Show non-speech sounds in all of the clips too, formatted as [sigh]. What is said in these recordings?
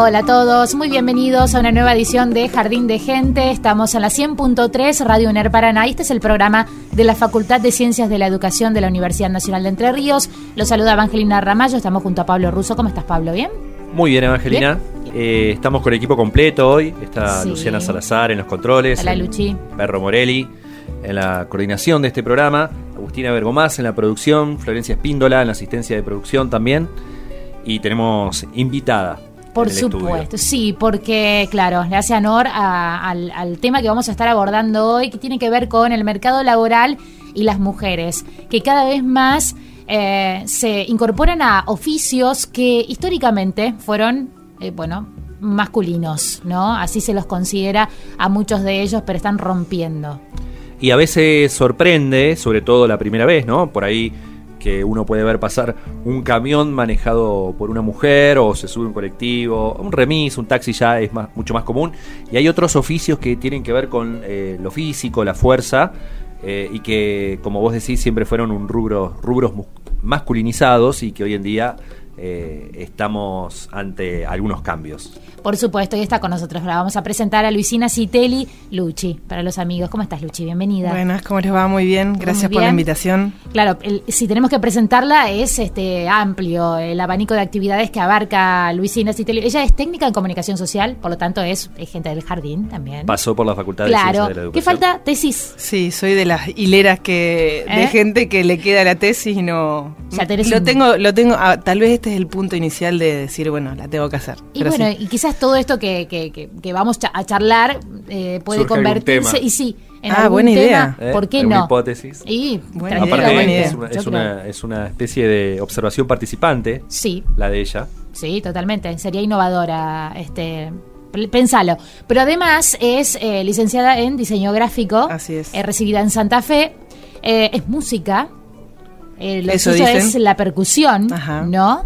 Hola a todos, muy bienvenidos a una nueva edición de Jardín de Gente. Estamos en la 100.3 Radio UNER Paraná. Este es el programa de la Facultad de Ciencias de la Educación de la Universidad Nacional de Entre Ríos. Los saluda Evangelina Ramallo, estamos junto a Pablo Russo. ¿Cómo estás, Pablo? ¿Bien? Muy bien, Evangelina. Eh, estamos con equipo completo hoy. Está Sí. Luciana Salazar en los controles. Hola, el Luchi. Perro Morelli en la coordinación de este programa. Agustina Bergomás en la producción. Florencia Espíndola en la asistencia de producción también. Y tenemos invitada. Por en el estudio. supuesto, sí, porque, claro, le hace honor a- al, al tema que vamos a estar abordando hoy, que tiene que ver con el mercado laboral y las mujeres, que cada vez más eh, se incorporan a oficios que históricamente fueron, eh, bueno, masculinos, ¿no? Así se los considera a muchos de ellos, pero están rompiendo. Y a veces sorprende, sobre todo la primera vez, ¿no? Por ahí que uno puede ver pasar un camión manejado por una mujer o se sube un colectivo, un remis, un taxi ya es más, mucho más común. Y hay otros oficios que tienen que ver con eh, lo físico, la fuerza, eh, y que, como vos decís, siempre fueron un rubro, rubros masculinizados y que hoy en día eh, estamos ante algunos cambios. Por supuesto, y está con nosotros. La vamos a presentar a Luisina Citelli, Luchi, para los amigos. ¿Cómo estás, Luchi? Bienvenida. Buenas, ¿cómo les va? Muy bien, gracias Muy por la invitación. Claro, el- si tenemos que presentarla es este amplio el abanico de actividades que abarca Luisina Citelli. Ella es técnica en comunicación social, por lo tanto es, es gente del jardín también. Pasó por la Facultad de Ciencias claro. de la ¿Qué Educación. falta? Tesis. Sí, soy de las hileras que ¿Eh? de gente que le queda la tesis y no Ya tenés lo un- tengo lo tengo ah, tal vez este es el punto inicial de decir, bueno, la tengo que hacer. Y Pero bueno, sí. y quizás todo esto que, que, que- que vamos a charlar eh, puede Surge convertirse, tema. y sí, en Ah, algún buena tema. idea. ¿Eh? ¿Por qué ¿Alguna no? hipótesis? Y Buena idea, Aparte, buena idea. es, una, es, una, es una especie de observación participante, Sí, la de ella. Sí, totalmente. Sería innovadora. Este, pensalo. Pero además es eh, licenciada en diseño gráfico. Así es. eh, recibida en Santa Fe. eh, es música. eh, lo Eso suyo dicen. es la percusión, Ajá. ¿no?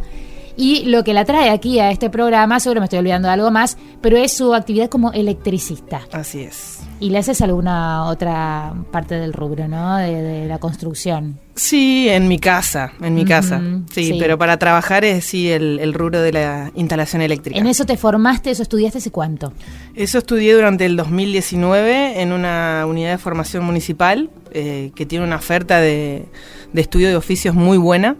Y lo que la trae aquí a este programa, seguro me estoy olvidando de algo más, pero es su actividad como electricista. Así es. Y le haces alguna otra parte del rubro, ¿no? De, de la construcción. Sí, en mi casa, en mi casa. Sí, sí. pero para trabajar es sí el, el rubro de la instalación eléctrica. ¿En eso te formaste, eso estudiaste hace cuánto? Eso estudié durante el 2019 en una unidad de formación municipal eh, que tiene una oferta de, de estudio de oficios muy buena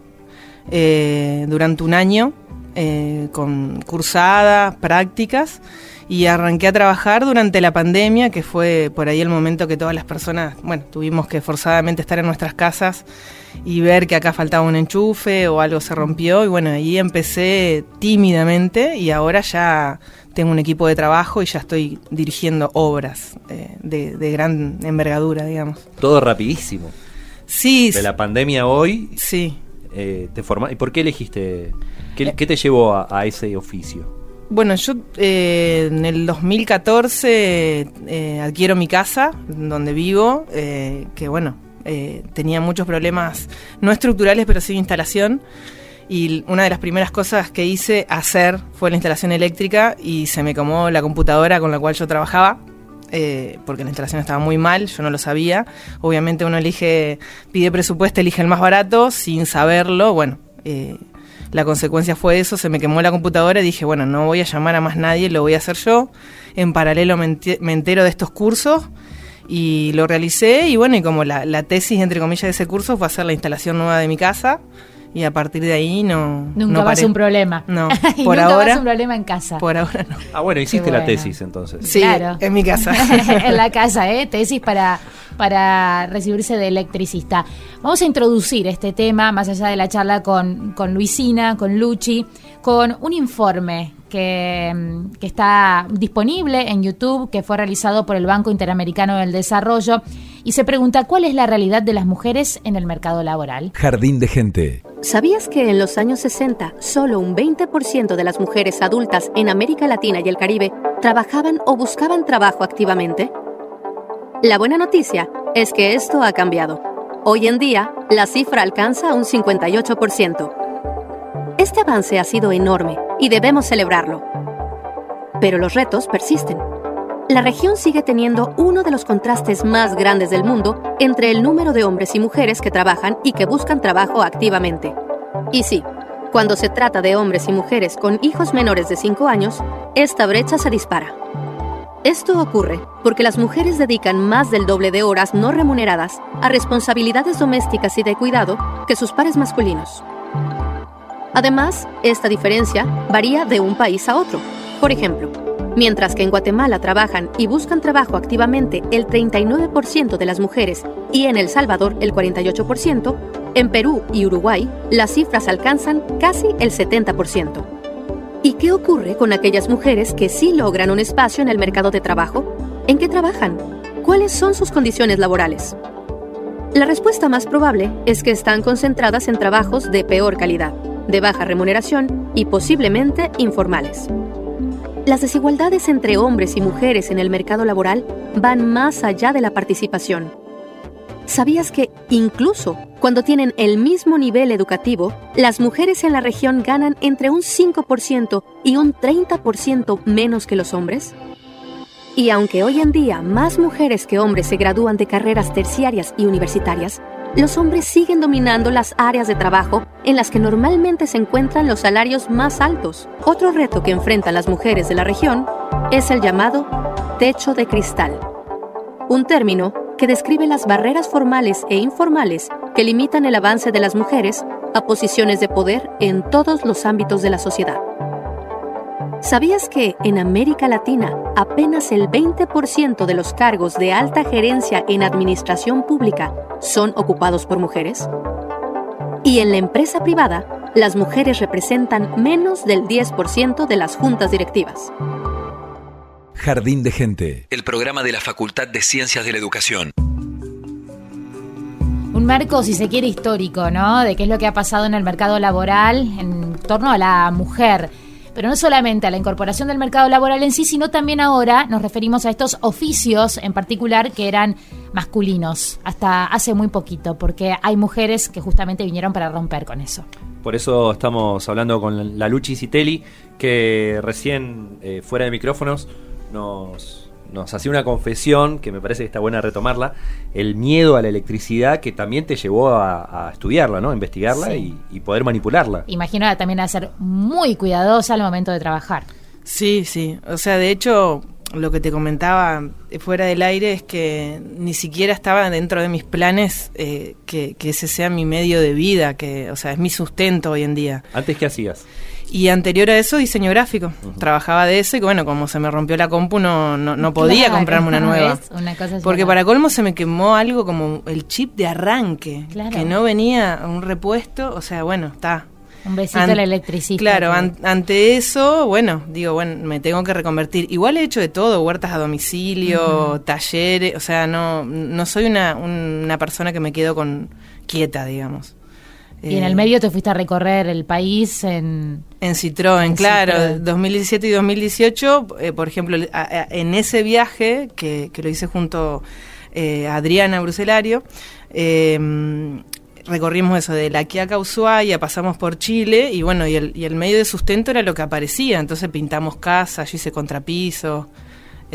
eh, durante un año eh, con cursadas, prácticas y arranqué a trabajar durante la pandemia, que fue por ahí el momento que todas las personas, bueno, tuvimos que forzadamente estar en nuestras casas y ver que acá faltaba un enchufe o algo se rompió y bueno, ahí empecé tímidamente y ahora ya tengo un equipo de trabajo y ya estoy dirigiendo obras eh, de, de gran envergadura, digamos. Todo rapidísimo. Sí, De la pandemia hoy, sí. Eh, te forma ¿y por qué elegiste? ¿Qué, te llevó a, ese oficio? Bueno, yo eh, en el 2014 eh, adquiero mi casa donde vivo, eh, que bueno, tenía muchos problemas, no estructurales, pero sí de instalación. Y una de las primeras cosas que hice hacer fue la instalación eléctrica y se me quemó la computadora con la cual yo trabajaba. Eh, porque la instalación estaba muy mal, yo no lo sabía. Obviamente uno elige, pide presupuesto, elige el más barato sin saberlo. Bueno, eh, la consecuencia fue eso, se me quemó la computadora y dije, bueno, no voy a llamar a más nadie, lo voy a hacer yo. En paralelo me, entero de estos cursos y lo realicé y bueno, y como la, la tesis, entre comillas, de ese curso fue hacer la instalación nueva de mi casa y a partir de ahí no... Nunca no más paré. un problema. No, [laughs] Y por nunca ahora- más un problema en casa. Por ahora no. Ah, bueno, hiciste la tesis entonces. Sí, Claro. en mi casa. [laughs] en la casa, ¿eh? Tesis para, para recibirse de electricista. Vamos a introducir este tema, más allá de la charla con, con Luisina, con Luchi, con un informe que, mm, que está disponible en YouTube, que fue realizado por el Banco Interamericano del Desarrollo, y se pregunta cuál es la realidad de las mujeres en el mercado laboral. Jardín de gente. ¿Sabías que en los años 60 solo un 20% de las mujeres adultas en América Latina y el Caribe trabajaban o buscaban trabajo activamente? La buena noticia es que esto ha cambiado. Hoy en día, la cifra alcanza un 58%. Este avance ha sido enorme y debemos celebrarlo. Pero los retos persisten. La región sigue teniendo uno de los contrastes más grandes del mundo entre el número de hombres y mujeres que trabajan y que buscan trabajo activamente. Y sí, cuando se trata de hombres y mujeres con hijos menores de 5 años, esta brecha se dispara. Esto ocurre porque las mujeres dedican más del doble de horas no remuneradas a responsabilidades domésticas y de cuidado que sus pares masculinos. Además, esta diferencia varía de un país a otro. Por ejemplo, mientras que en Guatemala trabajan y buscan trabajo activamente el 39% de las mujeres y en El Salvador el 48%, en Perú y Uruguay las cifras alcanzan casi el 70%. ¿Y qué ocurre con aquellas mujeres que sí logran un espacio en el mercado de trabajo? ¿En qué trabajan? ¿Cuáles son sus condiciones laborales? La respuesta más probable es que están concentradas en trabajos de peor calidad, de baja remuneración y posiblemente informales. Las desigualdades entre hombres y mujeres en el mercado laboral van más allá de la participación. ¿Sabías que, incluso cuando tienen el mismo nivel educativo, las mujeres en la región ganan entre un 5% y un 30% menos que los hombres? Y aunque hoy en día más mujeres que hombres se gradúan de carreras terciarias y universitarias, los hombres siguen dominando las áreas de trabajo en las que normalmente se encuentran los salarios más altos. Otro reto que enfrentan las mujeres de la región es el llamado techo de cristal, un término que describe las barreras formales e informales que limitan el avance de las mujeres a posiciones de poder en todos los ámbitos de la sociedad. ¿Sabías que en América Latina apenas el 20% de los cargos de alta gerencia en administración pública son ocupados por mujeres? Y en la empresa privada, las mujeres representan menos del 10% de las juntas directivas. Jardín de gente. El programa de la Facultad de Ciencias de la Educación. Un marco, si se quiere, histórico, ¿no? De qué es lo que ha pasado en el mercado laboral en torno a la mujer. Pero no solamente a la incorporación del mercado laboral en sí, sino también ahora nos referimos a estos oficios en particular que eran masculinos, hasta hace muy poquito, porque hay mujeres que justamente vinieron para romper con eso. Por eso estamos hablando con la Luchi Citelli, que recién eh, fuera de micrófonos nos, nos hacía una confesión que me parece que está buena retomarla, el miedo a la electricidad que también te llevó a, a estudiarla, ¿no? A investigarla Sí. y, y poder manipularla. Imagino también a ser muy cuidadosa al momento de trabajar. Sí, sí. O sea, de hecho, lo que te comentaba fuera del aire es que ni siquiera estaba dentro de mis planes eh, que, que ese sea mi medio de vida, que, o sea, es mi sustento hoy en día. Antes, ¿qué hacías? Y anterior a eso, diseño gráfico. Trabajaba de eso y bueno, como se me rompió la compu, no, no, no podía Claro, comprarme una nueva. [laughs] Una cosa Porque para colmo se me quemó algo como el chip de arranque, Claro. que no venía un repuesto, o sea, bueno, está. Un besito An- al electricista. Claro, que- an- ante eso, bueno, digo, bueno, me tengo que reconvertir. Igual he hecho de todo, huertas a domicilio, talleres, o sea, no, no soy una, una persona que me quedo con quieta, digamos. Y en Eh, el medio te fuiste a recorrer el país en... En Citroën, En claro, Citroën. 2017 y 2018, eh, por ejemplo, a- a- en ese viaje, que, que lo hice junto eh, a Adriana Bruselario, eh, recorrimos eso de la Quiaca a Ushuaia, pasamos por Chile y bueno, y el, y el medio de sustento era lo que aparecía, entonces pintamos casas, yo hice contrapiso.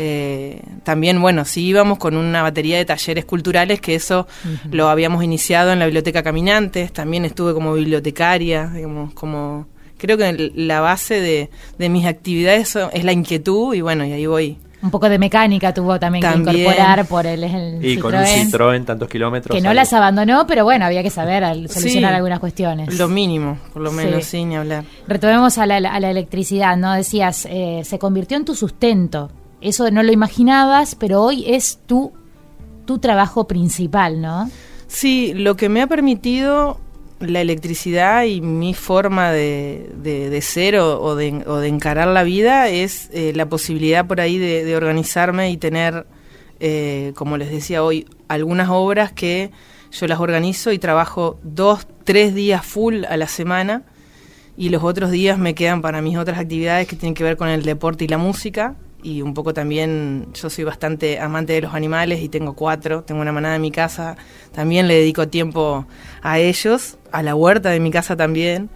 Eh, también, bueno, sí íbamos con una batería de talleres culturales, que eso lo habíamos iniciado en la Biblioteca Caminantes, también estuve como bibliotecaria, digamos, como... Creo que el- la base de, de mis actividades son- es la inquietud y bueno, y ahí voy. Un poco de mecánica tuvo también, También. que incorporar por el, el Y con un Citroën, tantos kilómetros. que no algo. las abandonó, pero bueno, había que saber al solucionar Sí, algunas cuestiones. Lo mínimo, por lo menos, Sí. ni hablar. Retomemos a la, a la electricidad, ¿no? Decías, eh, se convirtió en tu sustento. Eso no lo imaginabas, pero hoy es tu, tu trabajo principal, ¿no? Sí, lo que me ha permitido la electricidad y mi forma de, de- ser o, de, o de encarar la vida es eh, la posibilidad por ahí de, de organizarme y tener, eh, como les decía hoy, algunas obras que yo las organizo y trabajo dos, tres días full a la semana y los otros días me quedan para mis otras actividades que tienen que ver con el deporte y la música y un poco también yo soy bastante amante de los animales y tengo cuatro, tengo una manada en mi casa, también le dedico tiempo a ellos, a la huerta de mi casa también,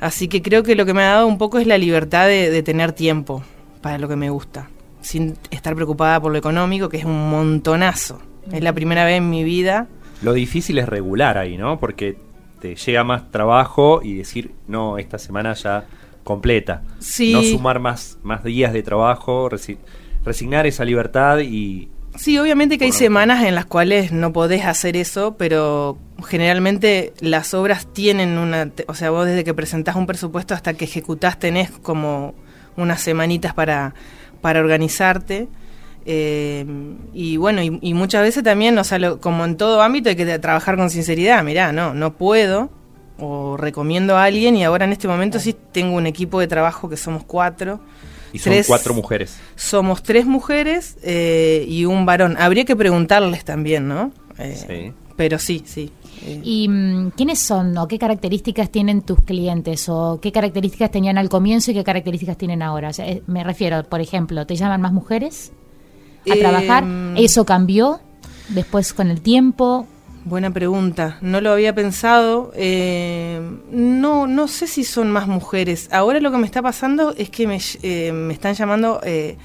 así que creo que lo que me ha dado un poco es la libertad de, de tener tiempo para lo que me gusta, sin estar preocupada por lo económico, que es un montonazo. Es la primera vez en mi vida Lo difícil es regular ahí, ¿no? Porque te llega más trabajo y decir, no, esta semana ya completa. Sí. No sumar más, más días de trabajo, resi- resignar esa libertad y... Sí, obviamente que hay Bueno, semanas en las cuales no podés hacer eso, pero generalmente las obras tienen una... O sea, vos desde que presentás un presupuesto hasta que ejecutás tenés como unas semanitas para, para organizarte. Eh, y bueno, y, y muchas veces también, o sea, lo- como en todo ámbito hay que trabajar con sinceridad. Mirá, no, no puedo, o recomiendo a alguien, y ahora en este momento sí tengo un equipo de trabajo que somos cuatro. Y son Tres- cuatro mujeres. Somos tres mujeres eh, y un varón. Habría que preguntarles también, ¿no? Eh, Sí. Pero sí, sí. Eh, ¿Y mm, quiénes son o qué características tienen tus clientes o qué características tenían al comienzo y qué características tienen ahora? O sea, eh, me refiero, por ejemplo, ¿te llaman más mujeres a Em, trabajar? ¿Eso cambió después con el tiempo? Buena pregunta. No lo había pensado. Eh, no, no sé si son más mujeres. Ahora lo que me está pasando es que me, eh, me están llamando eh,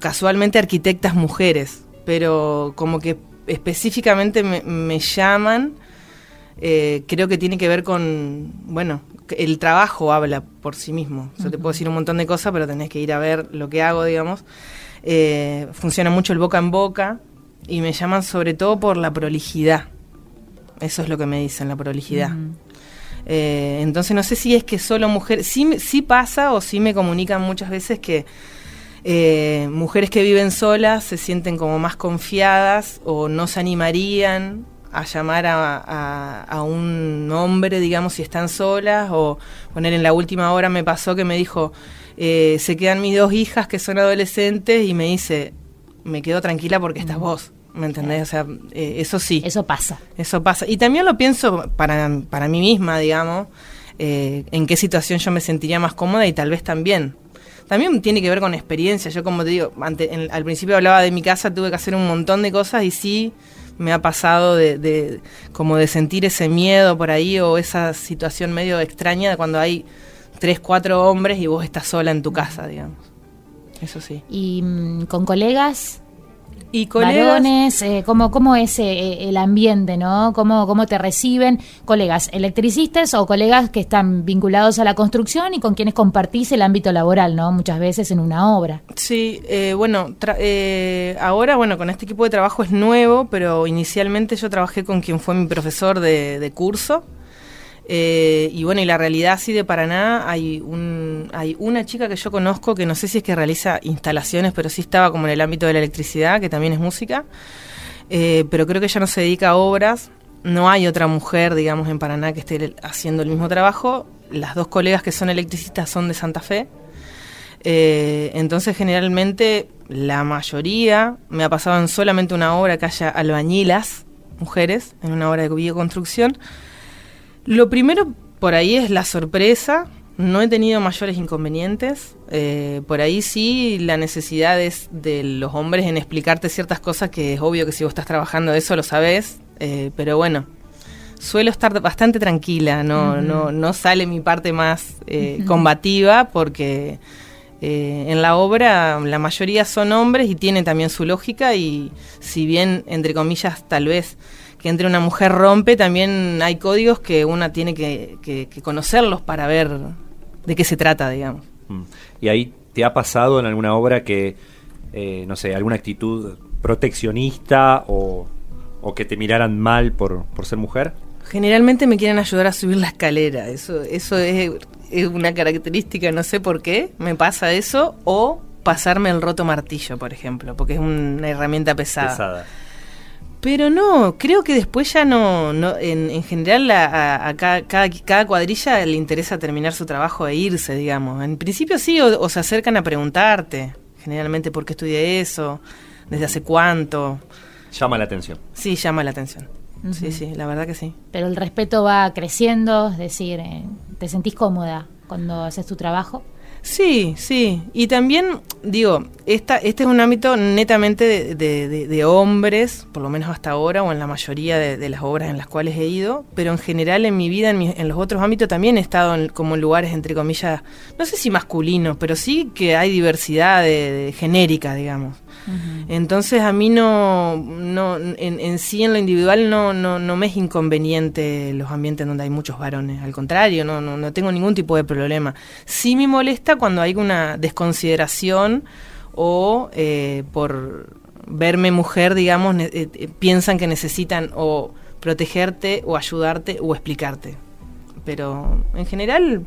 casualmente arquitectas mujeres, pero como que específicamente me, me llaman. eh, creo que tiene que ver con, bueno, el trabajo habla por sí mismo. Yo te puedo decir un montón de cosas, pero tenés que ir a ver lo que hago, digamos. Funciona mucho el boca en boca y me llaman sobre todo por la prolijidad. Eso es lo que me dicen, la prolijidad. Eh, entonces no sé si es que solo mujeres, sí, sí pasa o sí me comunican muchas veces que eh, mujeres que viven solas se sienten como más confiadas o no se animarían a llamar a, a- a un hombre, digamos, si están solas o poner en la última hora me pasó que me dijo, eh, se quedan mis dos hijas que son adolescentes y me dice, me quedo tranquila porque estás vos, ¿me entendés? O sea, eh, eso sí. Eso pasa. Eso pasa. Y también lo pienso para, para mí misma, digamos, eh, en qué situación yo me sentiría más cómoda y tal vez también. También tiene que ver con experiencia. Yo, como te digo, ante- en- al principio hablaba de mi casa, tuve que hacer un montón de cosas y sí me ha pasado de, de- como de sentir ese miedo por ahí o esa situación medio extraña de cuando hay tres, cuatro hombres y vos estás sola en tu casa, digamos. Eso sí. ¿Y mm, con colegas? Y colegas, varones, eh, ¿cómo, cómo es eh, el ambiente, no? ¿Cómo, ¿Cómo te reciben colegas electricistas o colegas que están vinculados a la construcción y con quienes compartís el ámbito laboral, ¿no? Muchas veces en una obra. Sí, eh, bueno, tra- eh, ahora, bueno, con este equipo de trabajo es nuevo, pero inicialmente yo trabajé con quien fue mi profesor de, de curso. Eh, y bueno, y la realidad sí de Paraná, hay, un, hay una chica que yo conozco que no sé si es que realiza instalaciones, pero sí estaba como en el ámbito de la electricidad, que también es música. Eh, pero creo que ella no se dedica a obras. No hay otra mujer, digamos, en Paraná que esté haciendo el mismo trabajo. Las dos colegas que son electricistas son de Santa Fe. Eh, entonces, generalmente, la mayoría, me ha pasado en solamente una obra que haya albañilas, mujeres, en una obra de bioconstrucción. Lo primero por ahí es la sorpresa. No he tenido mayores inconvenientes. Eh, por ahí sí la necesidad es de los hombres en explicarte ciertas cosas que es obvio que si vos estás trabajando eso lo sabés. Eh, pero bueno, suelo estar bastante tranquila, no, no, no sale mi parte más eh, combativa porque en la obra la mayoría son hombres y tienen también su lógica y si bien, entre comillas, tal vez que entre una mujer rompe, también hay códigos que una tiene que, que- que conocerlos para ver de qué se trata, digamos. Mm. ¿Y ahí te ha pasado en alguna obra que, eh, no sé, alguna actitud proteccionista o, o que te miraran mal por, por ser mujer? Generalmente me quieren ayudar a subir la escalera, eso, eso es, es una característica, no sé por qué, me pasa eso, o pasarme el roto martillo, por ejemplo, porque es una herramienta pesada. Pesada. Pero no, creo que después ya no, no en, en general la- a, a cada, cada, cada cuadrilla le interesa terminar su trabajo e irse, digamos. En principio sí, o, o se acercan a preguntarte, generalmente por qué estudié eso, desde hace cuánto. Llama la atención. Sí, llama la atención. Sí, sí, la verdad que sí. Pero el respeto va creciendo, es decir, eh, ¿te sentís cómoda cuando haces tu trabajo? Sí, sí. Y también, digo, esta, este es un ámbito netamente de, de- de- hombres, por lo menos hasta ahora, o en la mayoría de, las obras en las cuales he ido, pero en general en mi vida, en, mi- en los otros ámbitos, también he estado en, como en lugares, entre comillas, no sé si masculinos, pero sí que hay diversidad de genérica, digamos. Entonces a mí no, no en, sí en lo individual no, no, no me es inconveniente los ambientes donde hay muchos varones. Al contrario, no, no, no tengo ningún tipo de problema. Sí me molesta cuando hay una desconsideración o eh, por verme mujer, digamos, eh, eh, piensan que necesitan o protegerte o ayudarte o explicarte. Pero en general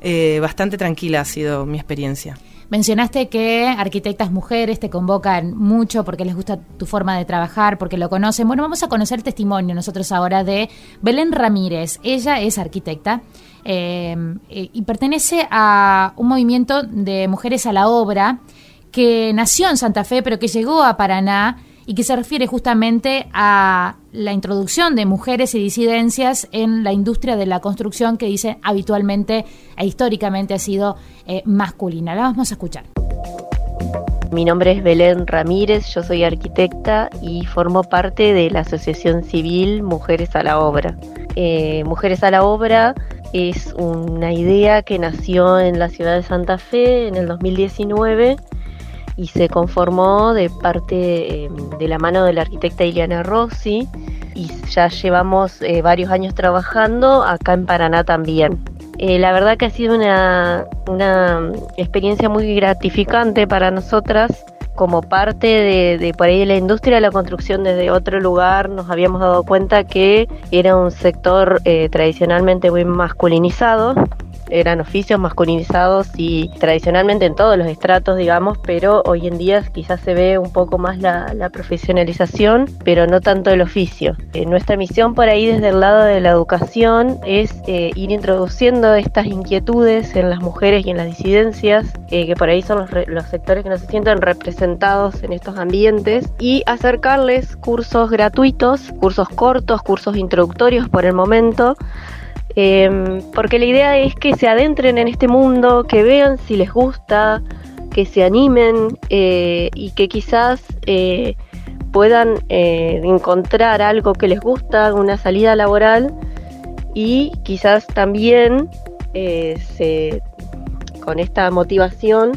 eh, bastante tranquila ha sido mi experiencia. Mencionaste que arquitectas mujeres te convocan mucho porque les gusta tu forma de trabajar, porque lo conocen. Bueno, vamos a conocer testimonio nosotros ahora de Belén Ramírez. Ella es arquitecta eh, y pertenece a un movimiento de mujeres a la obra que nació en Santa Fe, pero que llegó a Paraná y que se refiere justamente a la introducción de mujeres y disidencias en la industria de la construcción que dice habitualmente e históricamente ha sido eh, masculina. La vamos a escuchar. Mi nombre es Belén Ramírez, yo soy arquitecta y formo parte de la Asociación Civil Mujeres a la Obra. Eh, Mujeres a la Obra es una idea que nació en la ciudad de Santa Fe en el 2019 y se conformó de parte eh, de la mano de la arquitecta Ileana Rossi y ya llevamos eh, varios años trabajando acá en Paraná también. Eh, la verdad que ha sido una, una experiencia muy gratificante para nosotras como parte de, de por ahí de la industria de la construcción desde otro lugar nos habíamos dado cuenta que era un sector eh, tradicionalmente muy masculinizado eran oficios masculinizados y tradicionalmente en todos los estratos, digamos, pero hoy en día quizás se ve un poco más la, la profesionalización, pero no tanto el oficio. Eh, nuestra misión por ahí desde el lado de la educación es eh, ir introduciendo estas inquietudes en las mujeres y en las disidencias, eh, que por ahí son los, los sectores que no se sienten representados en estos ambientes, y acercarles cursos gratuitos, cursos cortos, cursos introductorios por el momento, Em, porque la idea es que se adentren en este mundo, que vean si les gusta, que se animen eh, y que quizás eh, puedan eh, encontrar algo que les gusta, una salida laboral y quizás también eh, se, con esta motivación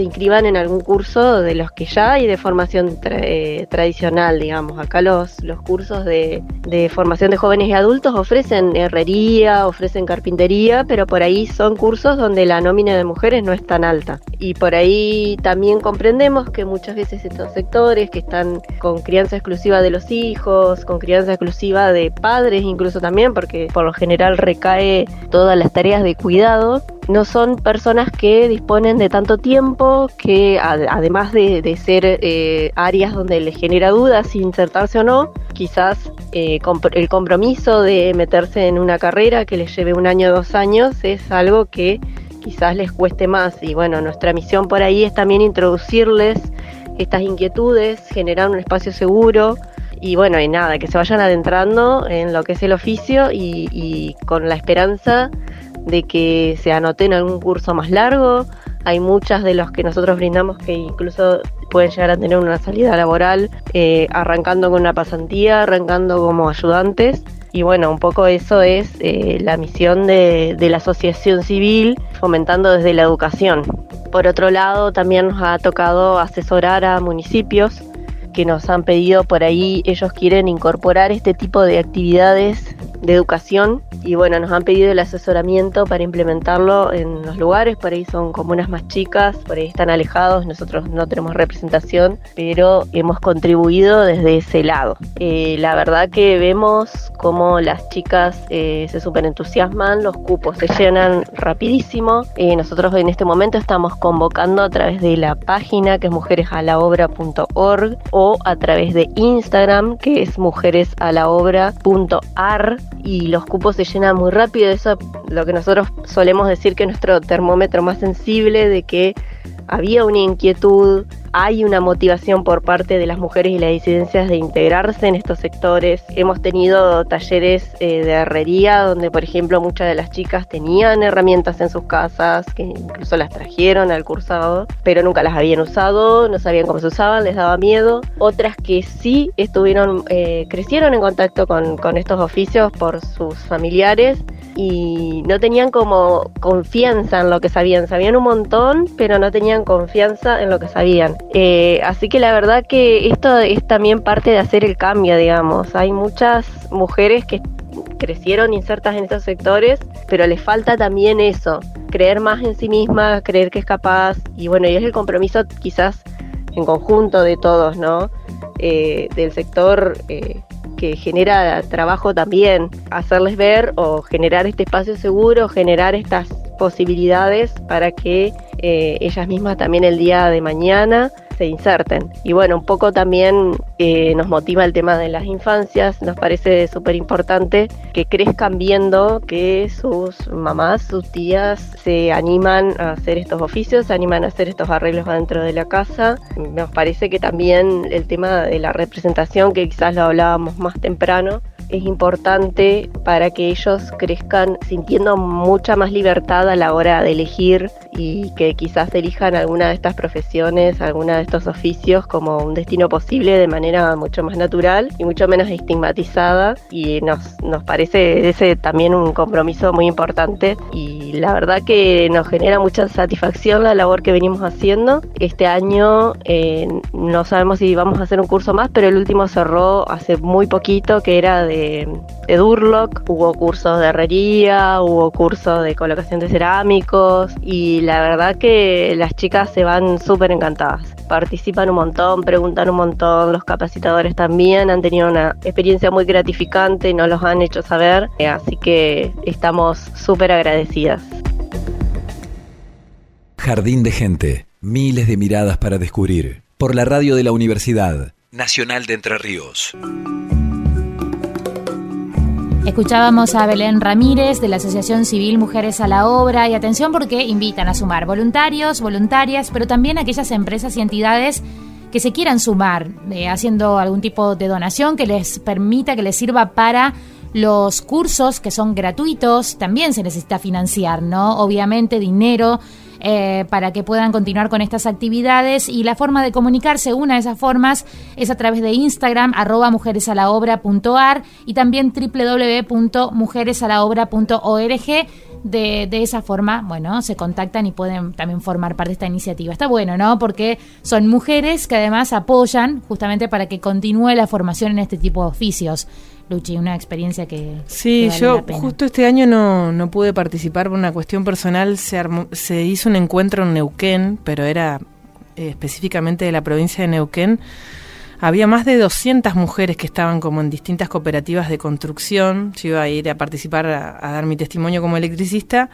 se inscriban en algún curso de los que ya hay de formación tra- eh, tradicional, digamos. Acá los, los cursos de, de formación de jóvenes y adultos ofrecen herrería, ofrecen carpintería, pero por ahí son cursos donde la nómina de mujeres no es tan alta. Y por ahí también comprendemos que muchas veces estos sectores que están con crianza exclusiva de los hijos, con crianza exclusiva de padres incluso también, porque por lo general recae todas las tareas de cuidado, no son personas que disponen de tanto tiempo que además de, ser eh, áreas donde les genera dudas si insertarse o no, quizás eh, el compromiso de meterse en una carrera que les lleve un año o dos años es algo que quizás les cueste más. Y bueno, nuestra misión por ahí es también introducirles estas inquietudes, generar un espacio seguro y bueno, y nada, que se vayan adentrando en lo que es el oficio y con la esperanza de que se anoten en algún curso más largo. Hay muchas de los que nosotros brindamos que incluso pueden llegar a tener una salida laboral eh, arrancando con una pasantía, arrancando como ayudantes. Y bueno, un poco eso es eh, la misión de, de la asociación civil, fomentando desde la educación. Por otro lado, también nos ha tocado asesorar a municipios que nos han pedido por ahí, ellos quieren incorporar este tipo de actividades de educación y bueno, nos han pedido el asesoramiento para implementarlo en los lugares, por ahí son comunas más chicas, por ahí están alejados, nosotros no tenemos representación, pero hemos contribuido desde ese lado. Eh, la verdad que vemos cómo las chicas eh, se súper entusiasman, los cupos se llenan rapidísimo. Eh, nosotros en este momento estamos convocando a través de la página que es mujeresalaobra.org o a través de Instagram que es mujeresalaobra.ar y los cupos se llenan muy rápido. Eso lo que nosotros solemos decir que es nuestro termómetro más sensible de que había una inquietud, hay una motivación por parte de las mujeres y las disidencias de integrarse en estos sectores. Hemos tenido talleres eh, de herrería donde, por ejemplo, muchas de las chicas tenían herramientas en sus casas, que incluso las trajeron al cursado, pero nunca las habían usado, no sabían cómo se usaban, les daba miedo. Otras que sí estuvieron, eh, crecieron en contacto con, con estos oficios por sus familiares y no tenían como confianza en lo que sabían. Sabían un montón, pero no tenían confianza en lo que sabían. Eh, así que la verdad que esto es también parte de hacer el cambio, digamos. Hay muchas mujeres que crecieron insertas en estos sectores, pero les falta también eso, creer más en sí misma, creer que es capaz, y bueno, y es el compromiso quizás en conjunto de todos, ¿no? Eh, del sector eh, que genera trabajo también, hacerles ver o generar este espacio seguro, generar estas posibilidades para que eh, ellas mismas también el día de mañana se inserten. Y bueno, un poco también eh, nos motiva el tema de las infancias, nos parece súper importante que crezcan viendo que sus mamás, sus tías se animan a hacer estos oficios, se animan a hacer estos arreglos dentro de la casa. Nos parece que también el tema de la representación, que quizás lo hablábamos más temprano, es importante para que ellos crezcan sintiendo mucha más libertad a la hora de elegir y que quizás elijan alguna de estas profesiones, alguna de estos oficios como un destino posible de manera mucho más natural y mucho menos estigmatizada y nos, nos parece ese también un compromiso muy importante y la verdad que nos genera mucha satisfacción la labor que venimos haciendo. Este año eh, no sabemos si vamos a hacer un curso más, pero el último cerró hace muy poquito que era de de, Durlock, hubo cursos de herrería, hubo cursos de colocación de cerámicos y la verdad que las chicas se van súper encantadas. Participan un montón, preguntan un montón, los capacitadores también han tenido una experiencia muy gratificante y nos los han hecho saber, eh, así que estamos súper agradecidas. Jardín de gente, miles de miradas para descubrir, por la radio de la Universidad Nacional de Entre Ríos. Escuchábamos a Belén Ramírez de la Asociación Civil Mujeres a la Obra y atención porque invitan a sumar voluntarios, voluntarias, pero también aquellas empresas y entidades que se quieran sumar eh, haciendo algún tipo de donación que les permita, que les sirva para los cursos que son gratuitos, también se necesita financiar, ¿no? Obviamente dinero eh, para que puedan continuar con estas actividades y la forma de comunicarse, una de esas formas es a través de Instagram, arroba mujeresalaobra.ar y también www.mujeresalahobra.org. De, de, esa forma, bueno, se contactan y pueden también formar parte de esta iniciativa. Está bueno, ¿no? Porque son mujeres que además apoyan justamente para que continúe la formación en este tipo de oficios. Luchi, una experiencia que... Sí, yo justo este año no, no, pude participar por una cuestión personal. Se, se hizo un encuentro en Neuquén, pero era eh, específicamente de la provincia de Neuquén. Había más de 200 mujeres que estaban como en distintas cooperativas de construcción. Yo iba a ir a participar a, a dar mi testimonio como electricista.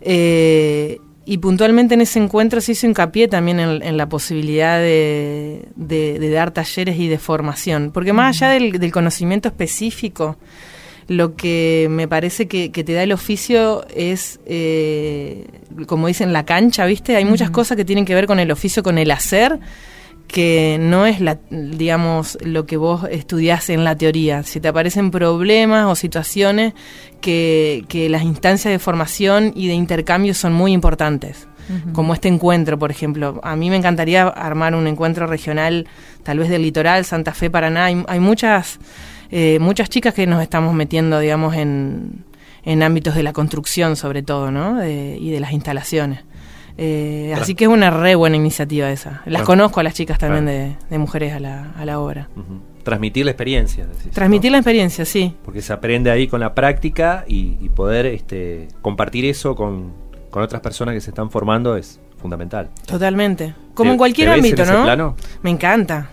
Eh, y puntualmente en ese encuentro se hizo hincapié también en, la posibilidad de, dar talleres y de formación, porque más allá del, conocimiento específico, lo que me parece que, te da el oficio es, eh, como dicen, la cancha, ¿viste? Hay muchas cosas que tienen que ver con el oficio, con el hacer, que no es la, digamos lo que vos estudiás en la teoría. Si te aparecen problemas o situaciones que, que las instancias de formación y de intercambio son muy importantes. Como este encuentro, por ejemplo. A mí me encantaría armar un encuentro regional, tal vez del litoral, Santa Fe, Paraná. Hay, hay muchas eh, muchas chicas que nos estamos metiendo, digamos, en, en ámbitos de la construcción sobre todo, ¿no? De- y de las instalaciones. Eh, Claro. Así que es una re buena iniciativa esa. Las Claro. conozco a las chicas también Claro. de, de mujeres a la, a la obra. Transmitir la experiencia. decís, Transmitir ¿no? la experiencia, sí. Porque se aprende ahí con la práctica y, y poder este, compartir eso con, con otras personas que se están formando es fundamental. Totalmente. Como ¿Te- en cualquier ámbito, en ¿no? plano? Me encanta.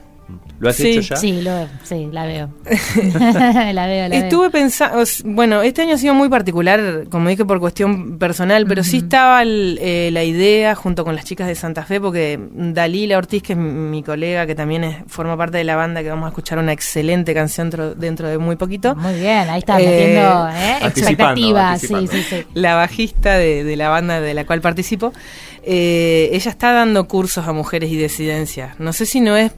¿Lo has Sí. hecho ya? Sí, lo, sí, la veo. [laughs] la veo, la Estuve veo. pensando, bueno, este año ha sido muy particular, como dije, por cuestión personal, pero sí estaba el- eh, la idea junto con las chicas de Santa Fe, porque Dalila Ortiz, que es mi, colega, que también es, forma parte de la banda, que vamos a escuchar una excelente canción tro- dentro de muy poquito. Muy bien, ahí está Eh, metiendo ¿eh? Anticipando, expectativas. Sí, sí, sí. la bajista de, de la banda de la cual participo, eh, ella está dando cursos a mujeres y disidencias. No sé si no es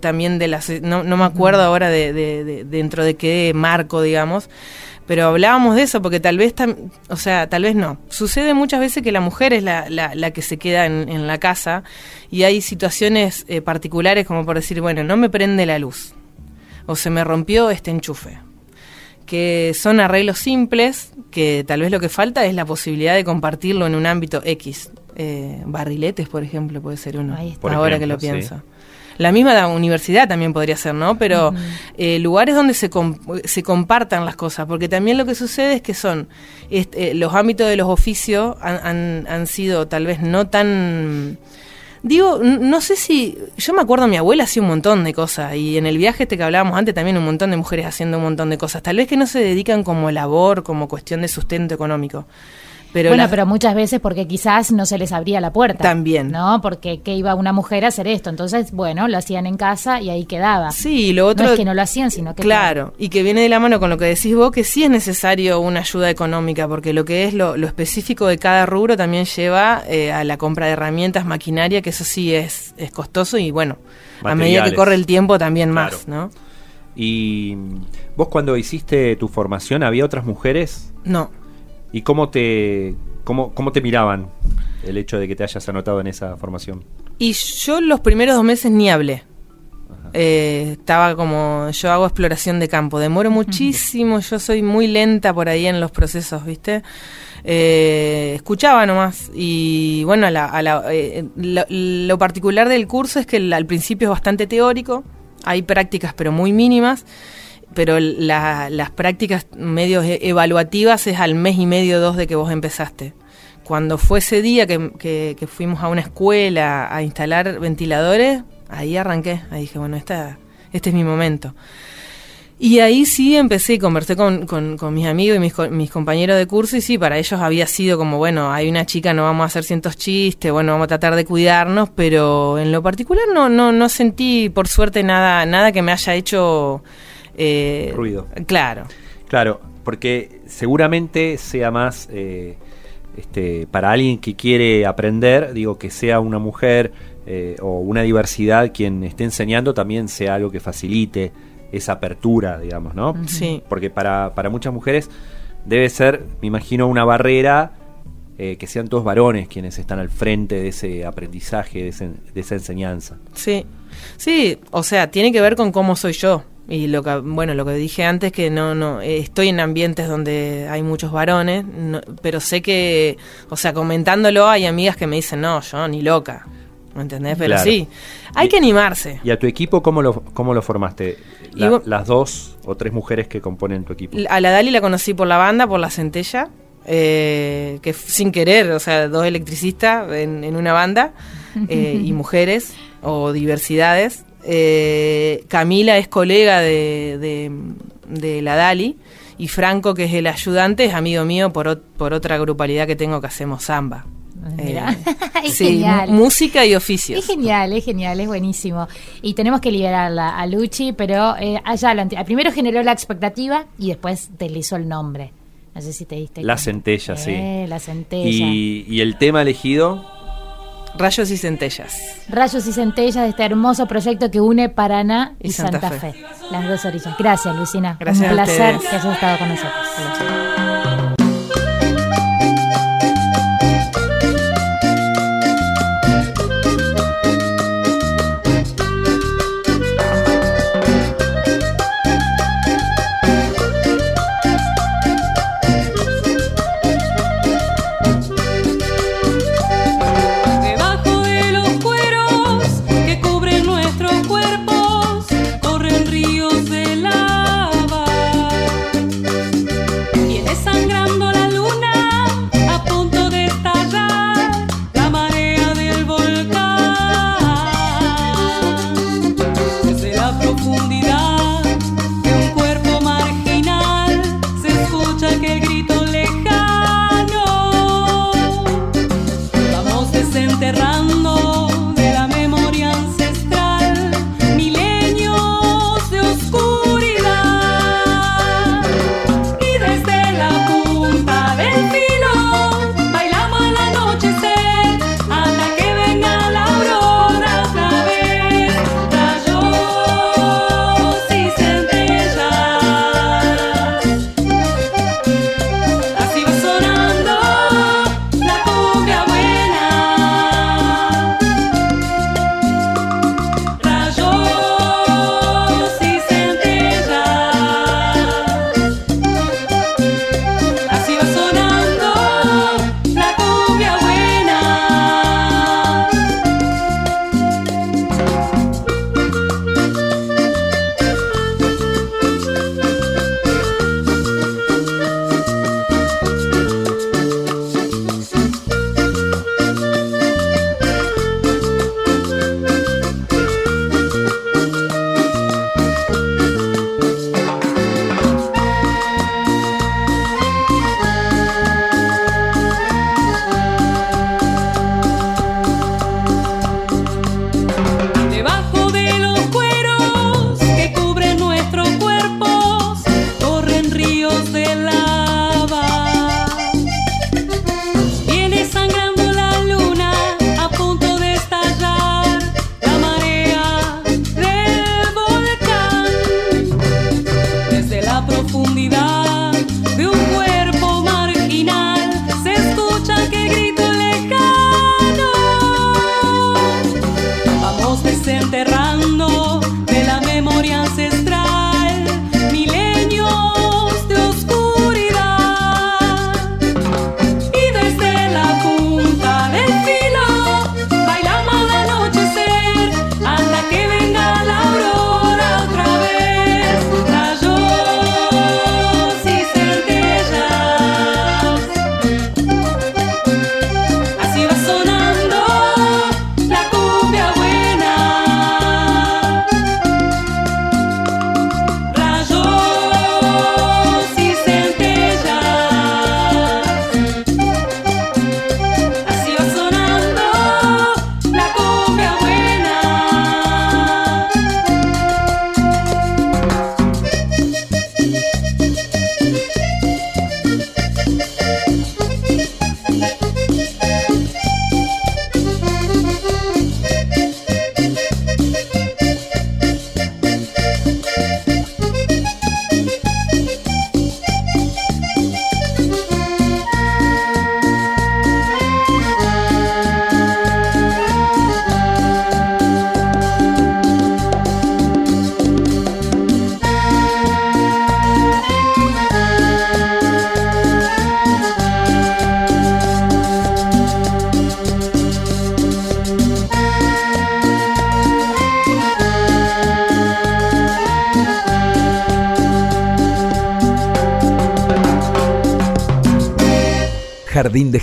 también de las... No, no me acuerdo ahora de, de- de- dentro de qué marco, digamos, pero hablábamos de eso, porque tal vez, tam- o sea, tal vez no. Sucede muchas veces que la mujer es la, la, la que se queda en, en la casa y hay situaciones eh, particulares como por decir, bueno, no me prende la luz o se me rompió este enchufe que son arreglos simples, que tal vez lo que falta es la posibilidad de compartirlo en un ámbito X. Eh, barriletes, por ejemplo, puede ser uno, Ahí está. Por ahora ejemplo, que lo sí. La misma da- universidad también podría ser, ¿no? Pero eh, lugares donde se, com- se compartan las cosas, porque también lo que sucede es que son este, los ámbitos de los oficios han, han- han sido tal vez no tan... Digo, no sé si. Yo me acuerdo, mi abuela hacía un montón de cosas. Y en el viaje este que hablábamos antes, también un montón de mujeres haciendo un montón de cosas. Tal vez que no se dedican como labor, como cuestión de sustento económico. Pero bueno, pero muchas veces porque quizás no se les abría la puerta. También. ¿No? Porque que iba una mujer a hacer esto. Entonces, bueno, lo hacían en casa y ahí quedaba. Sí, y lo otro. no es que no lo hacían, sino que. Claro, y que viene de la mano con lo que decís vos, que sí es necesario una ayuda económica, porque lo que es lo, lo específico de cada rubro también lleva eh, a la compra de herramientas, maquinaria, que eso sí es, es costoso y bueno, a medida que corre el tiempo también Claro. más, ¿no? Y mm, vos cuando hiciste tu formación, ¿había otras mujeres? No. ¿Y cómo te, cómo, cómo te miraban el hecho de que te hayas anotado en esa formación? Y yo los primeros dos meses ni hablé. Eh, estaba como, yo hago exploración de campo, demoro muchísimo, yo soy muy lenta por ahí en los procesos, ¿viste? Eh, escuchaba nomás y bueno, a la- a la- eh, lo, lo particular del curso es que el- al principio es bastante teórico, hay prácticas pero muy mínimas, pero la- las prácticas medio e- evaluativas es al mes y medio, dos de que vos empezaste. Cuando fue ese día que, que- que fuimos a una escuela a instalar ventiladores, ahí arranqué. Ahí dije, bueno, esta, este es mi momento. Y ahí sí empecé y conversé con, con- con mis amigos y mis, mis compañeros de curso y sí, para ellos había sido como, bueno, hay una chica, no vamos a hacer cientos chistes, bueno, vamos a tratar de cuidarnos, pero en lo particular no, no, no sentí, por suerte, nada, nada que me haya hecho... eh, Ruido. Claro. Claro, porque seguramente sea más eh, este, para alguien que quiere aprender, digo, que sea una mujer eh, o una diversidad quien esté enseñando, también sea algo que facilite esa apertura, digamos, ¿no? Sí. Porque para, para muchas mujeres debe ser, me imagino, una barrera eh, que sean todos varones quienes están al frente de ese aprendizaje, de, ese- de esa enseñanza. Sí, sí, o sea, tiene que ver con cómo soy yo. Y lo que, bueno, lo que dije antes, que no, no, eh, estoy en ambientes donde hay muchos varones, no- pero sé que, o sea, comentándolo hay amigas que me dicen, no, yo ni loca, ¿me entendés? Pero Claro. sí, hay Y- que animarse. ¿Y a tu equipo cómo lo, cómo lo formaste? La- Y vos- las dos o tres mujeres que componen tu equipo. A la Dali la conocí por la banda, por la Centella, eh, que sin querer, o sea, dos electricistas en, en una banda, eh, y [laughs] mujeres o diversidades. Eh, Camila es colega de, de, de la Dali, y Franco, que es el ayudante, es amigo mío por, ot- por otra grupalidad que tengo que hacemos samba. Eh, [laughs] Es sí, genial. música y oficios. Es genial, es genial, es buenísimo. Y tenemos que liberarla a Luchi, pero eh, allá lo primero generó la expectativa y después deslizó el nombre. No sé si te diste La cuenta. centella, sí. Eh, La centella. Y, y el tema elegido, Rayos y centellas. Rayos y centellas de este hermoso proyecto que une Paraná y, Y Santa, Santa Fe. Fe. Las dos orillas. Gracias, Lucina. Gracias Un placer que hayas estado con nosotros.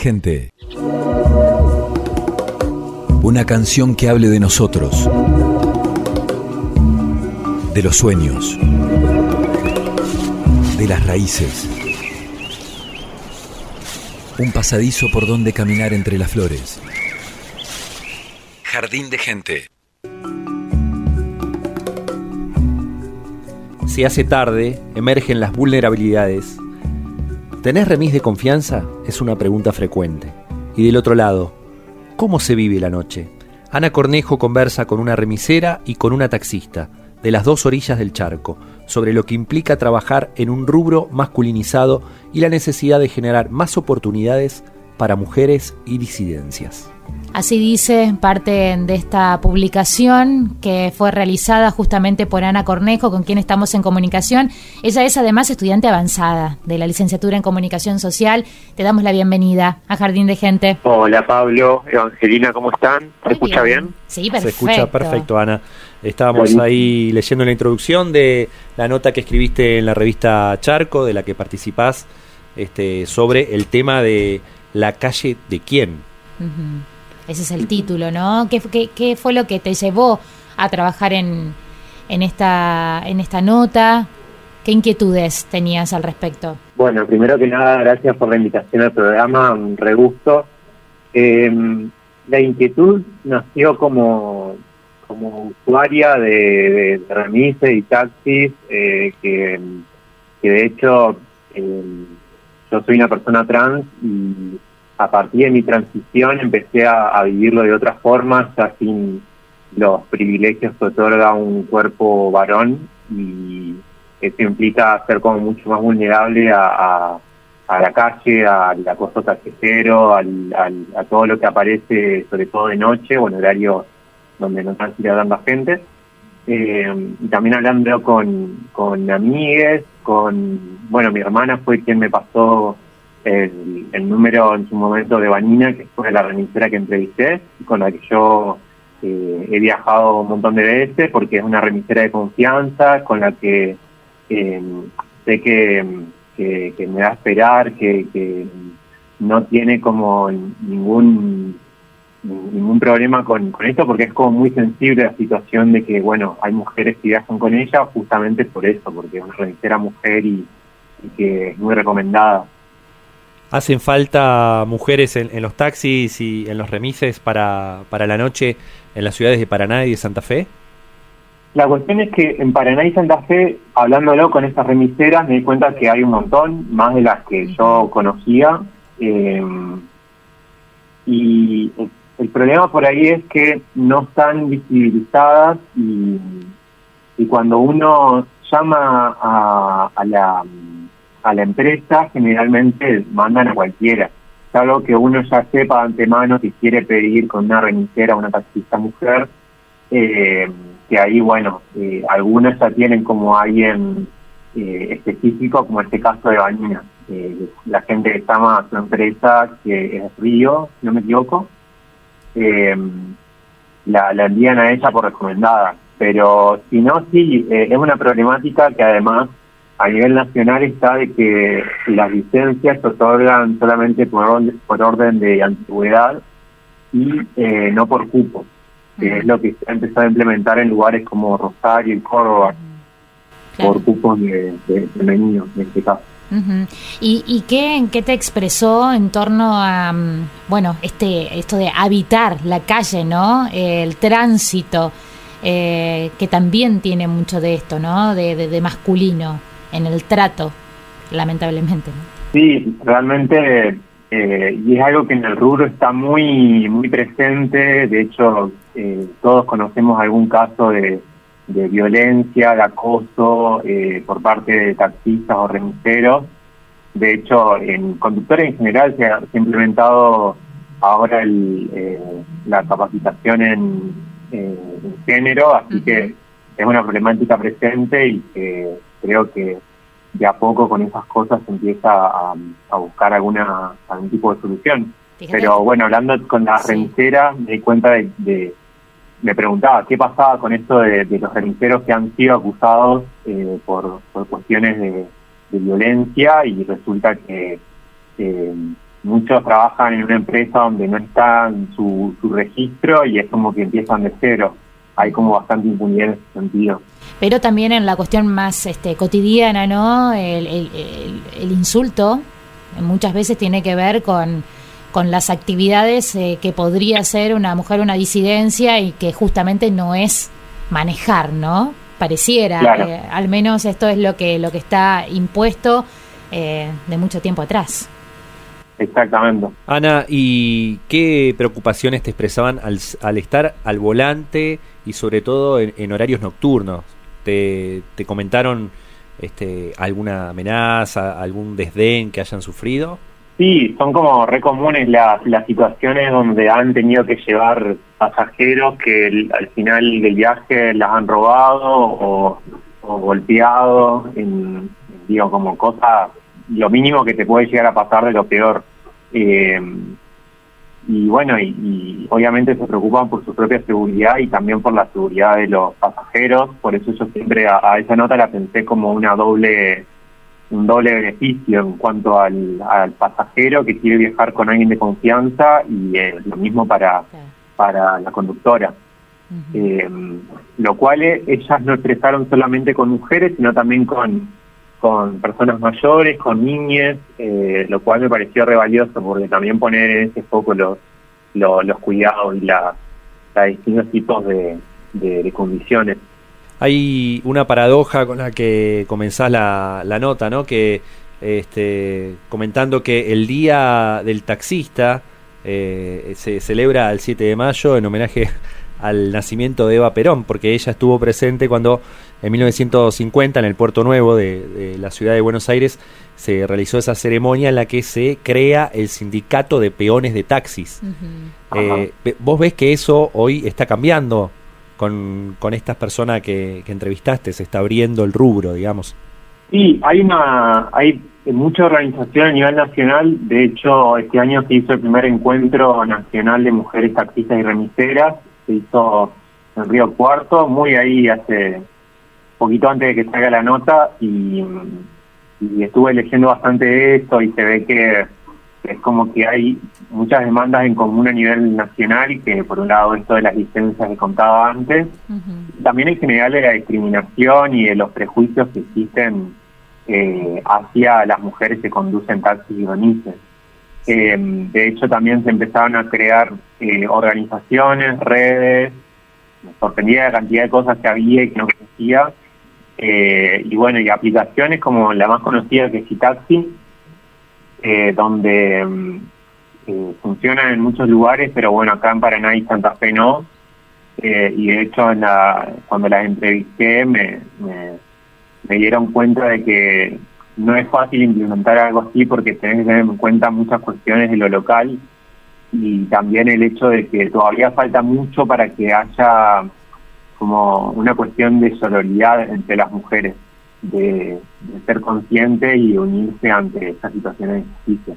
Gente. Una canción que hable de nosotros, de los sueños, de las raíces. Un pasadizo por donde caminar entre las flores. Jardín de Gente. Si hace tarde, emergen las vulnerabilidades. ¿Tenés remis de confianza? Es una pregunta frecuente. Y del otro lado, ¿cómo se vive la noche? Ana Cornejo conversa con una remisera y con una taxista, de las dos orillas del charco, sobre lo que implica trabajar en un rubro masculinizado y la necesidad de generar más oportunidades para mujeres y disidencias. Así dice parte de esta publicación que fue realizada justamente por Ana Cornejo, con quien estamos en comunicación. Ella es además estudiante avanzada de la licenciatura en comunicación social. Te damos la bienvenida a Jardín de Gente. Hola Pablo, Evangelina, ¿cómo están? ¿Se escucha bien? Sí, perfecto. Se escucha perfecto, Ana. Estábamos ahí leyendo la introducción de la nota que escribiste en la revista Charco, de la que participás, este, sobre el tema de la calle de quién. Ese es el título, ¿no? ¿Qué, qué, qué fue lo que te llevó a trabajar en, en, esta, en esta nota? ¿Qué inquietudes tenías al respecto? Bueno, primero que nada, gracias por la invitación al programa, un re gusto. Eh, la inquietud nació como, como usuaria de, de, de remises y taxis, eh, que, que de hecho eh, yo soy una persona trans y a partir de mi transición empecé a, vivirlo de otra forma, ya sin los privilegios que otorga un cuerpo varón y eso implica ser como mucho más vulnerable a, la calle, al acoso callejero, al, al, a todo lo que aparece, sobre todo de noche o en horarios donde no transita tanta gente. Eh, y también hablando con, con amigues, con, bueno, mi hermana fue quien me pasó el, número en su momento de Vanina, que fue la remisera que entrevisté, con la que yo eh, he viajado un montón de veces, porque es una remisera de confianza, con la que eh, sé que, que, me da a esperar, que, que no tiene como ningún ningún problema con, con esto porque es como muy sensible la situación de que bueno hay mujeres que viajan con ella justamente por eso porque es una remisera mujer y, y que es muy recomendada ¿Hacen falta mujeres en, en, los taxis y en los remises para, para la noche en las ciudades de Paraná y de Santa Fe? La cuestión es que en Paraná y Santa Fe, hablándolo con estas remiseras, me di cuenta que hay un montón, más de las que yo conocía. Eh, y el problema por ahí es que no están visibilizadas y, cuando uno llama a, a la a la empresa generalmente mandan a cualquiera. Es algo que uno ya sepa de antemano si quiere pedir con una remisera o una taxista mujer, eh, que ahí, bueno, eh, algunos ya tienen como alguien eh, específico, como este caso de Vanina. la gente que llama a su empresa, que es Río, si no me equivoco, la, la envían a ella por recomendada. Pero si no, sí, es una problemática que además a nivel nacional está de que las licencias se otorgan solamente por orden, por orden de antigüedad y eh, no por cupo, que es lo que se ha empezado a implementar en lugares como Rosario y Córdoba, por cupos de, de, femeninos en este caso. ¿Y, y qué, te expresó en torno a, bueno, este esto de habitar la calle, ¿no? El tránsito, eh, que también tiene mucho de esto, ¿no? De, masculino en el trato, lamentablemente. Sí, realmente, eh, y es algo que en el rubro está muy muy presente, de hecho, eh, todos conocemos algún caso de, de violencia, de acoso eh, por parte de taxistas o remiseros. De hecho, en conductores en general se ha, se ha implementado ahora el, la capacitación en, en género, así uh -huh. que es una problemática presente y que creo que de a poco con esas cosas se empieza a, a buscar alguna algún tipo de solución. Fíjate. Pero bueno, hablando con la sí. remisera, me di cuenta de, de, me preguntaba qué pasaba con esto de, los remiseros que han sido acusados eh, por, cuestiones de, violencia y resulta que eh, muchos trabajan en una empresa donde no está su, su registro y es como que empiezan de cero. Hay como bastante impunidad en ese sentido. Pero también en la cuestión más este, cotidiana, ¿no? El- el- el insulto muchas veces tiene que ver con, con las actividades eh, que podría hacer una mujer una disidencia y que justamente no es manejar, ¿no? Pareciera, Claro. eh, al menos esto es lo que, lo que está impuesto eh, de mucho tiempo atrás. Exactamente. Ana, ¿y qué preocupaciones te expresaban al, al estar al volante y sobre todo en, en horarios nocturnos? ¿Te, te comentaron este, alguna amenaza, algún desdén que hayan sufrido? Sí, son como re comunes las, las situaciones donde han tenido que llevar pasajeros que al final del viaje las han robado o, o golpeado, en, digo, como cosa, lo mínimo que te puede llegar a pasar de lo peor. Eh, y bueno, y, y obviamente se preocupan por su propia seguridad y también por la seguridad de los pasajeros, por eso yo siempre a, a esa nota la pensé como una doble un doble beneficio en cuanto al, al pasajero que quiere viajar con alguien de confianza y eh, lo mismo para, para la conductora. Eh, lo cual eh, ellas no expresaron solamente con mujeres, sino también con, con personas mayores, con niñas, eh, lo cual me pareció re valioso porque también poner en ese foco los, los, los cuidados y la, la distintos tipos de, de, de condiciones. Hay una paradoja con la que comenzás la, la nota, ¿no? Que este, comentando que el día del taxista eh, se celebra el 7 de mayo en homenaje [laughs] al nacimiento de Eva Perón, porque ella estuvo presente cuando en 1950 en el Puerto Nuevo de, de la ciudad de Buenos Aires se realizó esa ceremonia en la que se crea el sindicato de peones de taxis. Eh, ¿Vos ves que eso hoy está cambiando con, con estas personas que, que entrevistaste? Se está abriendo el rubro, digamos. Sí, hay una, hay mucha organización a nivel nacional. De hecho, este año se hizo el primer encuentro nacional de mujeres taxistas y remiseras. Se hizo en Río Cuarto, muy ahí hace poquito antes de que salga la nota y, estuve leyendo bastante esto y se ve que es como que hay muchas demandas en común a nivel nacional y que por un lado esto de las licencias que contaba antes, también en general de la discriminación y de los prejuicios que existen eh, hacia las mujeres que conducen taxis y remises. Eh, de hecho, también se empezaron a crear eh, organizaciones, redes, me sorprendía la cantidad de cosas que había y que no conocía, eh, y bueno, y aplicaciones como la más conocida que es Citaxi, eh, donde mm, eh, funcionan en muchos lugares, pero bueno, acá en Paraná y Santa Fe no, eh, y de hecho en la, cuando las entrevisté me, me, me dieron cuenta de que no es fácil implementar algo así porque tenés que tener en cuenta muchas cuestiones de lo local y también el hecho de que todavía falta mucho para que haya como una cuestión de sororidad entre las mujeres, de, de ser consciente y unirse ante estas situaciones de injusticia.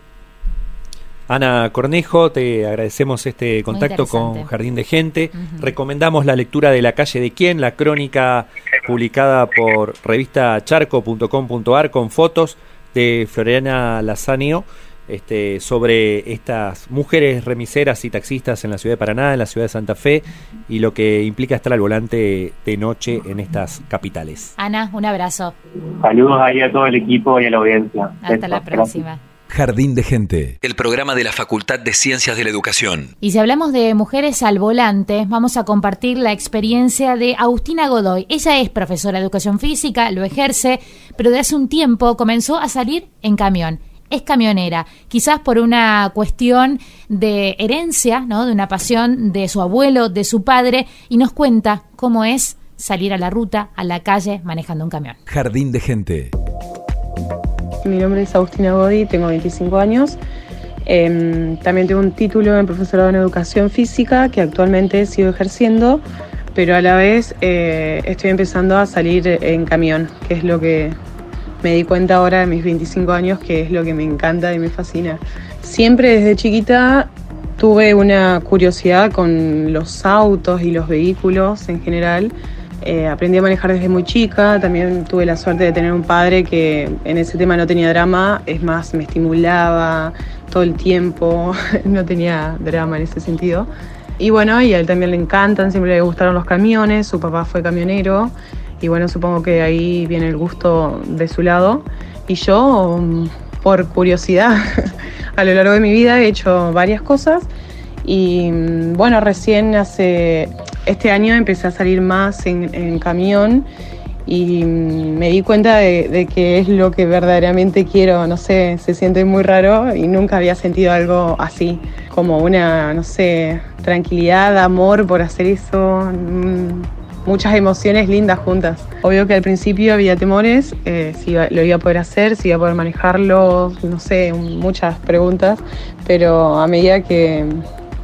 Ana Cornejo, te agradecemos este contacto con. Jardín de Gente. Recomendamos la lectura de La calle de quién, la crónica publicada por revista charco.com.ar con fotos de Floriana Lazanio este, sobre estas mujeres remiseras y taxistas en la ciudad de Paraná, en la ciudad de Santa Fe y lo que implica estar al volante de noche en estas capitales. Ana, un abrazo. Saludos ahí a todo el equipo y a la audiencia. Hasta la próxima. Jardín de Gente, el programa de la Facultad de Ciencias de la Educación. Y si hablamos de mujeres al volante, vamos a compartir la experiencia de Agustina Godoy. Ella es profesora de educación física, lo ejerce, pero de hace un tiempo comenzó a salir en camión. Es camionera, quizás por una cuestión de herencia, ¿no? de una pasión de su abuelo, de su padre, y nos cuenta cómo es salir a la ruta, a la calle, manejando un camión. Jardín de Gente. Mi nombre es Agustina Godi, tengo 25 años. Em, también tengo un título en profesorado en educación física que actualmente sigo ejerciendo, pero a la vez eh, estoy empezando a salir en camión, que es lo que me di cuenta ahora de mis 25 años, que es lo que me encanta y me fascina. Siempre desde chiquita tuve una curiosidad con los autos y los vehículos en general. Eh, aprendí a manejar desde muy chica, también tuve la suerte de tener un padre que en ese tema no tenía drama, es más, me estimulaba, todo el tiempo, [laughs] no tenía drama en ese sentido. Y bueno, y a él también le encantan, siempre le gustaron los camiones, su papá fue camionero y bueno, supongo que ahí viene el gusto de su lado. Y yo, mm, por curiosidad, [laughs] a lo largo de mi vida he hecho varias cosas. Y mm, bueno, recién hace, este año empecé a salir más en, camión. Y mm, me di cuenta de, de, que es lo que verdaderamente quiero, no sé, se siente muy raro y nunca había sentido algo así, como una, no sé, tranquilidad, amor por hacer eso, muchas emociones lindas juntas. Obvio que al principio había temores, eh, si lo iba a poder hacer, si iba a poder manejarlo, no sé, muchas preguntas, pero a medida que,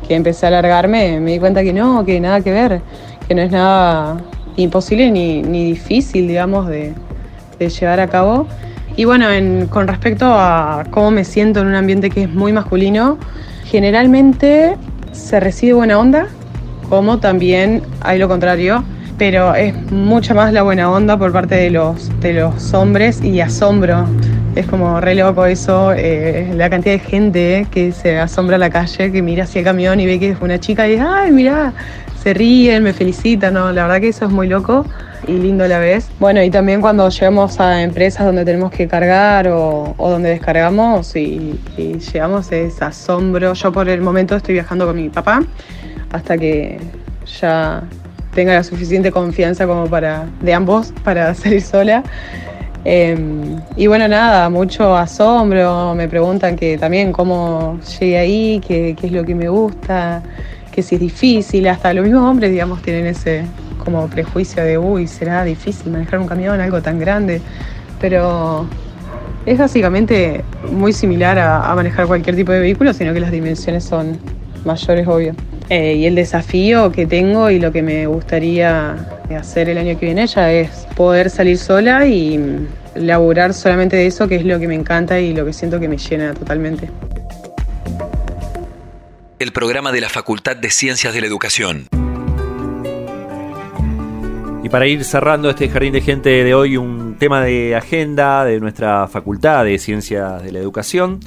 que empecé a alargarme me di cuenta que no, que nada que ver, que no es nada imposible ni, ni difícil, digamos, de, de, llevar a cabo. Y bueno, en, con respecto a cómo me siento en un ambiente que es muy masculino, generalmente se recibe buena onda, como también hay lo contrario, pero es mucha más la buena onda por parte de los, de los hombres y asombro. Es como re loco eso, eh, la cantidad de gente que se asombra a la calle, que mira hacia el camión y ve que es una chica y dice, ay, mira, se ríen, me felicitan, ¿no? La verdad que eso es muy loco y lindo a la vez. Bueno, y también cuando llegamos a empresas donde tenemos que cargar o, donde descargamos y, llegamos es asombro. Yo por el momento estoy viajando con mi papá hasta que ya tenga la suficiente confianza como para de ambos para [laughs] salir sola. Eh, y bueno, nada, mucho asombro, me preguntan que también cómo llegué ahí, qué, qué es lo que me gusta que si es difícil, hasta los mismos hombres, digamos, tienen ese como prejuicio de, uy, será difícil manejar un camión, algo tan grande, pero es básicamente muy similar a manejar cualquier tipo de vehículo, sino que las dimensiones son mayores, obvio. Eh, y el desafío que tengo y lo que me gustaría hacer el año que viene ya es poder salir sola y laburar solamente de eso, que es lo que me encanta y lo que siento que me llena totalmente el programa de la Facultad de Ciencias de la Educación. Y para ir cerrando este jardín de gente de hoy, un tema de agenda de nuestra Facultad de Ciencias de la Educación.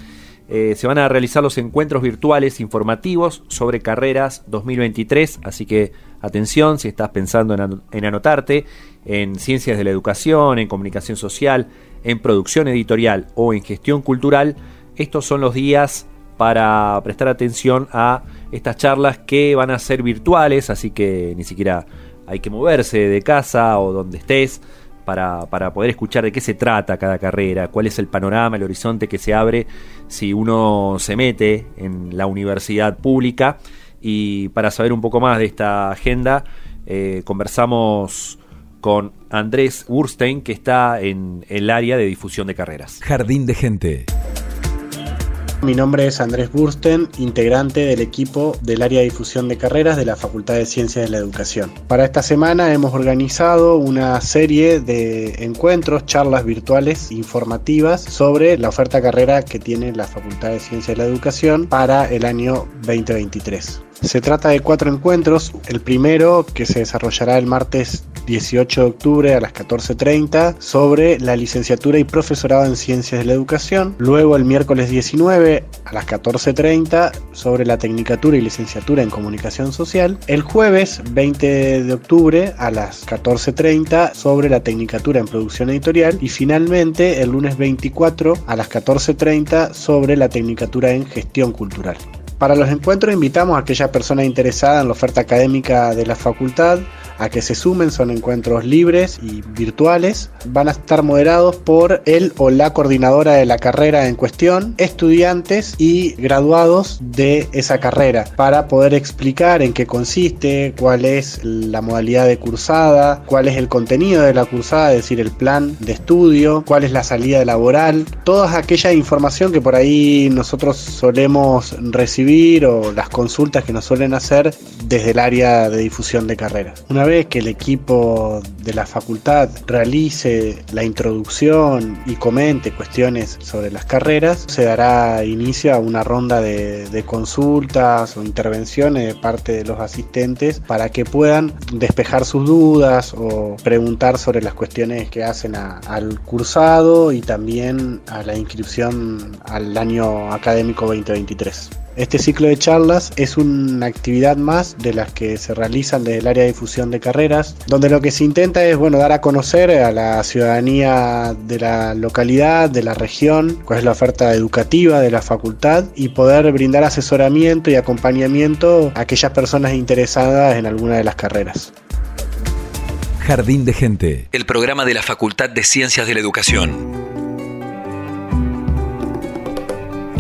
Eh, se van a realizar los encuentros virtuales informativos sobre carreras 2023, así que atención si estás pensando en, en anotarte en Ciencias de la Educación, en Comunicación Social, en Producción Editorial o en Gestión Cultural, estos son los días para prestar atención a estas charlas que van a ser virtuales, así que ni siquiera hay que moverse de casa o donde estés para, para, poder escuchar de qué se trata cada carrera, cuál es el panorama, el horizonte que se abre si uno se mete en la universidad pública. Y para saber un poco más de esta agenda, eh, conversamos con Andrés Burstein, que está en el área de difusión de carreras. Jardín de Gente. Mi nombre es Andrés Bursten, integrante del equipo del área de difusión de carreras de la Facultad de Ciencias de la Educación. Para esta semana hemos organizado una serie de encuentros, charlas virtuales informativas sobre la oferta carrera que tiene la Facultad de Ciencias de la Educación para el año 2023. Se trata de cuatro encuentros. El primero, que se desarrollará el martes 18 de octubre a las 14.30, sobre la licenciatura y profesorado en Ciencias de la Educación. Luego, el miércoles 19 a las 14.30, sobre la tecnicatura y licenciatura en Comunicación Social. El jueves 20 de octubre a las 14.30, sobre la tecnicatura en Producción Editorial. Y finalmente, el lunes 24 a las 14.30, sobre la tecnicatura en Gestión Cultural. Para los encuentros invitamos a aquella persona interesada en la oferta académica de la facultad a que se sumen, son encuentros libres y virtuales. Van a estar moderados por el o la coordinadora de la carrera en cuestión, estudiantes y graduados de esa carrera, para poder explicar en qué consiste, cuál es la modalidad de cursada, cuál es el contenido de la cursada, es decir, el plan de estudio, cuál es la salida laboral, toda aquella información que por ahí nosotros solemos recibir o las consultas que nos suelen hacer desde el área de difusión de carreras. Una vez que el equipo de la facultad realice la introducción y comente cuestiones sobre las carreras, se dará inicio a una ronda de, consultas o intervenciones de parte de los asistentes para que puedan despejar sus dudas o preguntar sobre las cuestiones que hacen al cursado y también a la inscripción al año académico 2023. Este ciclo de charlas es una actividad más de las que se realizan desde el área de difusión de carreras, donde lo que se intenta es bueno, dar a conocer a la ciudadanía de la localidad, de la región, cuál es la oferta educativa de la facultad y poder brindar asesoramiento y acompañamiento a aquellas personas interesadas en alguna de las carreras. Jardín de Gente, el programa de la Facultad de Ciencias de la Educación.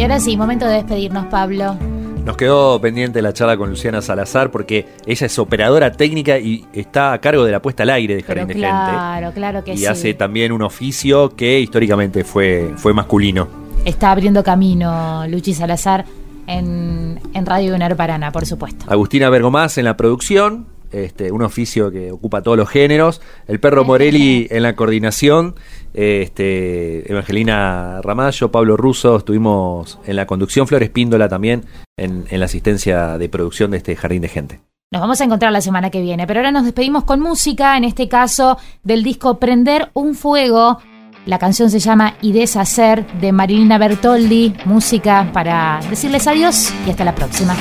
Y ahora sí, momento de despedirnos, Pablo. Nos quedó pendiente la charla con Luciana Salazar porque ella es operadora técnica y está a cargo de la puesta al aire de Pero Jardín de claro, claro que Gente. Y sí. hace también un oficio que históricamente fue, fue masculino. Está abriendo camino Luchi Salazar en, en Radio UNER Paraná, por supuesto. Agustina Bergomás en la producción, este, un oficio que ocupa todos los géneros. El perro Morelli en la coordinación. Este, Evangelina Ramallo, Pablo Russo, estuvimos en la conducción. Flores Píndola también en, en la asistencia de producción de este Jardín de Gente. Nos vamos a encontrar la semana que viene, pero ahora nos despedimos con música, en este caso del disco Prender un Fuego. La canción se llama Y Deshacer de Marilina Bertoldi, música para decirles adiós y hasta la próxima.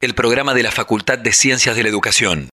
El programa de la Facultad de Ciencias de la Educación.